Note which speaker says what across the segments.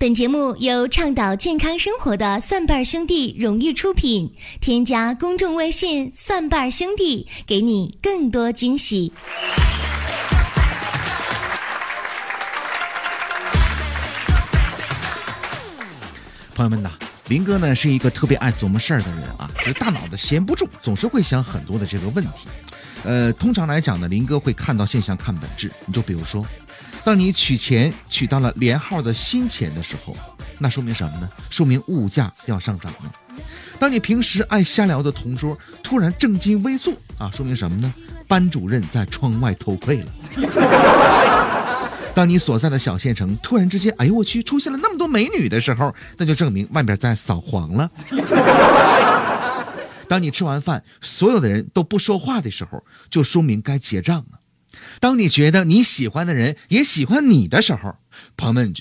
Speaker 1: 本节目由倡导健康生活的蒜瓣兄弟荣誉出品。添加公众微信“蒜瓣兄弟”，给你更多惊喜。
Speaker 2: 朋友们呐，林哥呢是一个特别爱琢磨事儿的人啊，就大脑子闲不住，总是会想很多的这个问题。呃，通常来讲呢，林哥会看到现象看本质。你就比如说，当你取钱取到了连号的新钱的时候，那说明什么呢？说明物价要上涨了。当你平时爱瞎聊的同桌突然正襟危坐啊，说明什么呢？班主任在窗外偷窥了。当你所在的小县城突然之间，哎呦我去，出现了那么多美女的时候，那就证明外面在扫黄了。当你吃完饭，所有的人都不说话的时候，就说明该结账了。当你觉得你喜欢的人也喜欢你的时候，朋友们，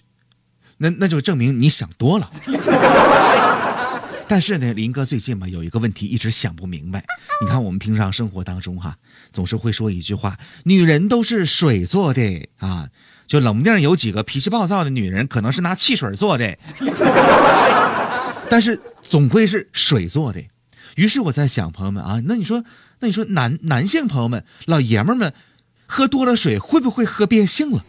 Speaker 2: 那那就证明你想多了。但是呢，林哥最近嘛有一个问题一直想不明白。你看我们平常生活当中哈，总是会说一句话：女人都是水做的啊。就冷不丁有几个脾气暴躁的女人，可能是拿汽水做的，但是总归是水做的。于是我在想，朋友们啊，那你说，那你说男男性朋友们、老爷们们，喝多了水会不会喝变性了？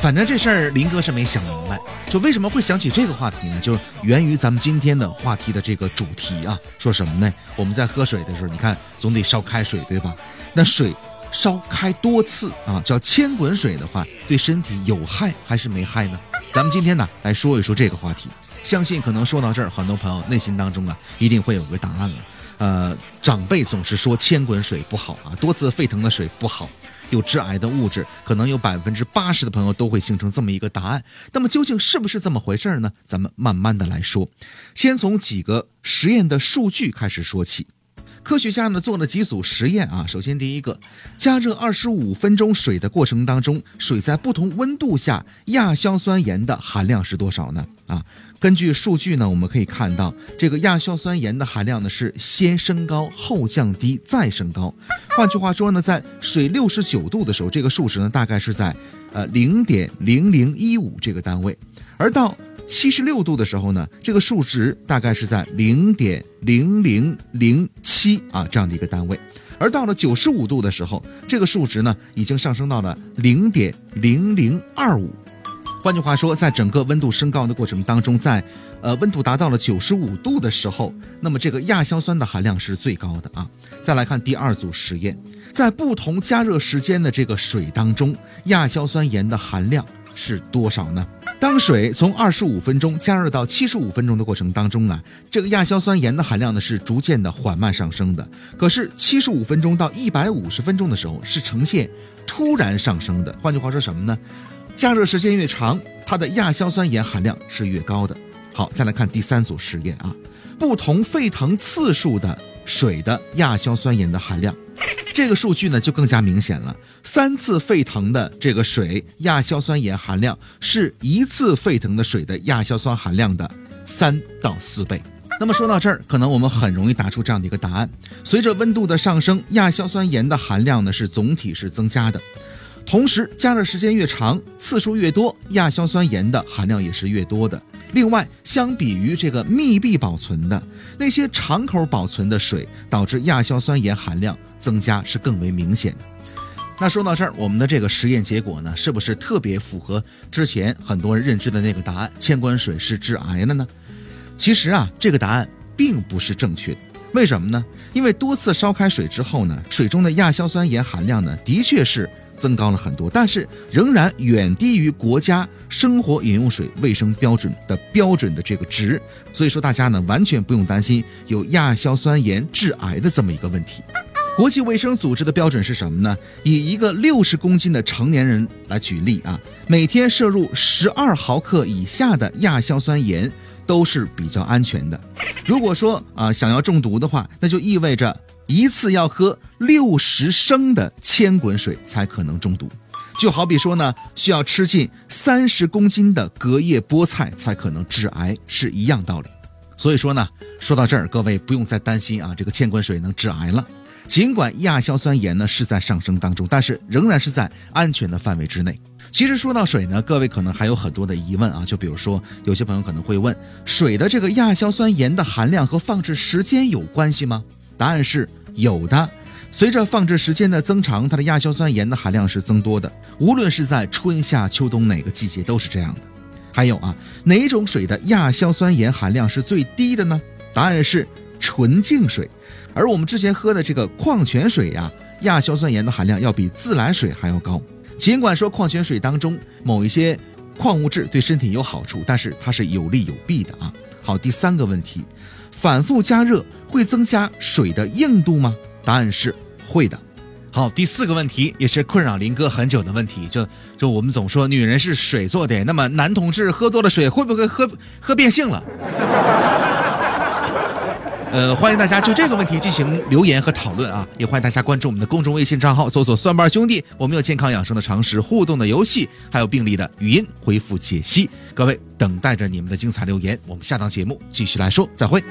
Speaker 2: 反正这事儿林哥是没想明白，就为什么会想起这个话题呢？就源于咱们今天的话题的这个主题啊，说什么呢？我们在喝水的时候，你看总得烧开水，对吧？那水。烧开多次啊，叫千滚水的话，对身体有害还是没害呢？咱们今天呢来说一说这个话题。相信可能说到这儿，很多朋友内心当中啊一定会有个答案了。呃，长辈总是说千滚水不好啊，多次沸腾的水不好，有致癌的物质，可能有百分之八十的朋友都会形成这么一个答案。那么究竟是不是这么回事呢？咱们慢慢的来说，先从几个实验的数据开始说起。科学家呢做了几组实验啊，首先第一个，加热二十五分钟水的过程当中，水在不同温度下亚硝酸盐的含量是多少呢？啊，根据数据呢，我们可以看到这个亚硝酸盐的含量呢是先升高后降低再升高，换句话说呢，在水六十九度的时候，这个数值呢大概是在呃零点零零一五这个单位，而到七十六度的时候呢，这个数值大概是在零点零零零七啊这样的一个单位，而到了九十五度的时候，这个数值呢已经上升到了零点零零二五。换句话说，在整个温度升高的过程当中，在呃温度达到了九十五度的时候，那么这个亚硝酸的含量是最高的啊。再来看第二组实验，在不同加热时间的这个水当中，亚硝酸盐的含量是多少呢？当水从二十五分钟加热到七十五分钟的过程当中啊，这个亚硝酸盐的含量呢是逐渐的缓慢上升的。可是七十五分钟到一百五十分钟的时候是呈现突然上升的。换句话说什么呢？加热时间越长，它的亚硝酸盐含量是越高的。好，再来看第三组实验啊，不同沸腾次数的水的亚硝酸盐的含量。这个数据呢就更加明显了。三次沸腾的这个水亚硝酸盐含量是一次沸腾的水的亚硝酸含量的三到四倍。那么说到这儿，可能我们很容易答出这样的一个答案：随着温度的上升，亚硝酸盐的含量呢是总体是增加的。同时，加热时间越长，次数越多，亚硝酸盐的含量也是越多的。另外，相比于这个密闭保存的那些敞口保存的水，导致亚硝酸盐含量增加是更为明显的。那说到这儿，我们的这个实验结果呢，是不是特别符合之前很多人认知的那个答案？千滚水是致癌的呢？其实啊，这个答案并不是正确。为什么呢？因为多次烧开水之后呢，水中的亚硝酸盐含量呢，的确是。增高了很多，但是仍然远低于国家生活饮用水卫生标准的标准的这个值，所以说大家呢完全不用担心有亚硝酸盐致癌的这么一个问题。国际卫生组织的标准是什么呢？以一个六十公斤的成年人来举例啊，每天摄入十二毫克以下的亚硝酸盐都是比较安全的。如果说啊想要中毒的话，那就意味着。一次要喝六十升的千滚水才可能中毒，就好比说呢，需要吃进三十公斤的隔夜菠菜才可能致癌，是一样道理。所以说呢，说到这儿，各位不用再担心啊，这个千滚水能致癌了。尽管亚硝酸盐呢是在上升当中，但是仍然是在安全的范围之内。其实说到水呢，各位可能还有很多的疑问啊，就比如说有些朋友可能会问，水的这个亚硝酸盐的含量和放置时间有关系吗？答案是有的。随着放置时间的增长，它的亚硝酸盐的含量是增多的，无论是在春夏秋冬哪个季节都是这样的。还有啊，哪种水的亚硝酸盐含量是最低的呢？答案是纯净水。而我们之前喝的这个矿泉水呀，亚硝酸盐的含量要比自来水还要高。尽管说矿泉水当中某一些矿物质对身体有好处，但是它是有利有弊的啊。好，第三个问题，反复加热会增加水的硬度吗？答案是会的。好，第四个问题也是困扰林哥很久的问题，就就我们总说女人是水做的，那么男同志喝多了水会不会喝喝变性了？呃，欢迎大家就这个问题进行留言和讨论啊！也欢迎大家关注我们的公众微信账号，搜索“蒜瓣兄弟”，我们有健康养生的常识、互动的游戏，还有病例的语音回复解析。各位，等待着你们的精彩留言，我们下档节目继续来说，再会。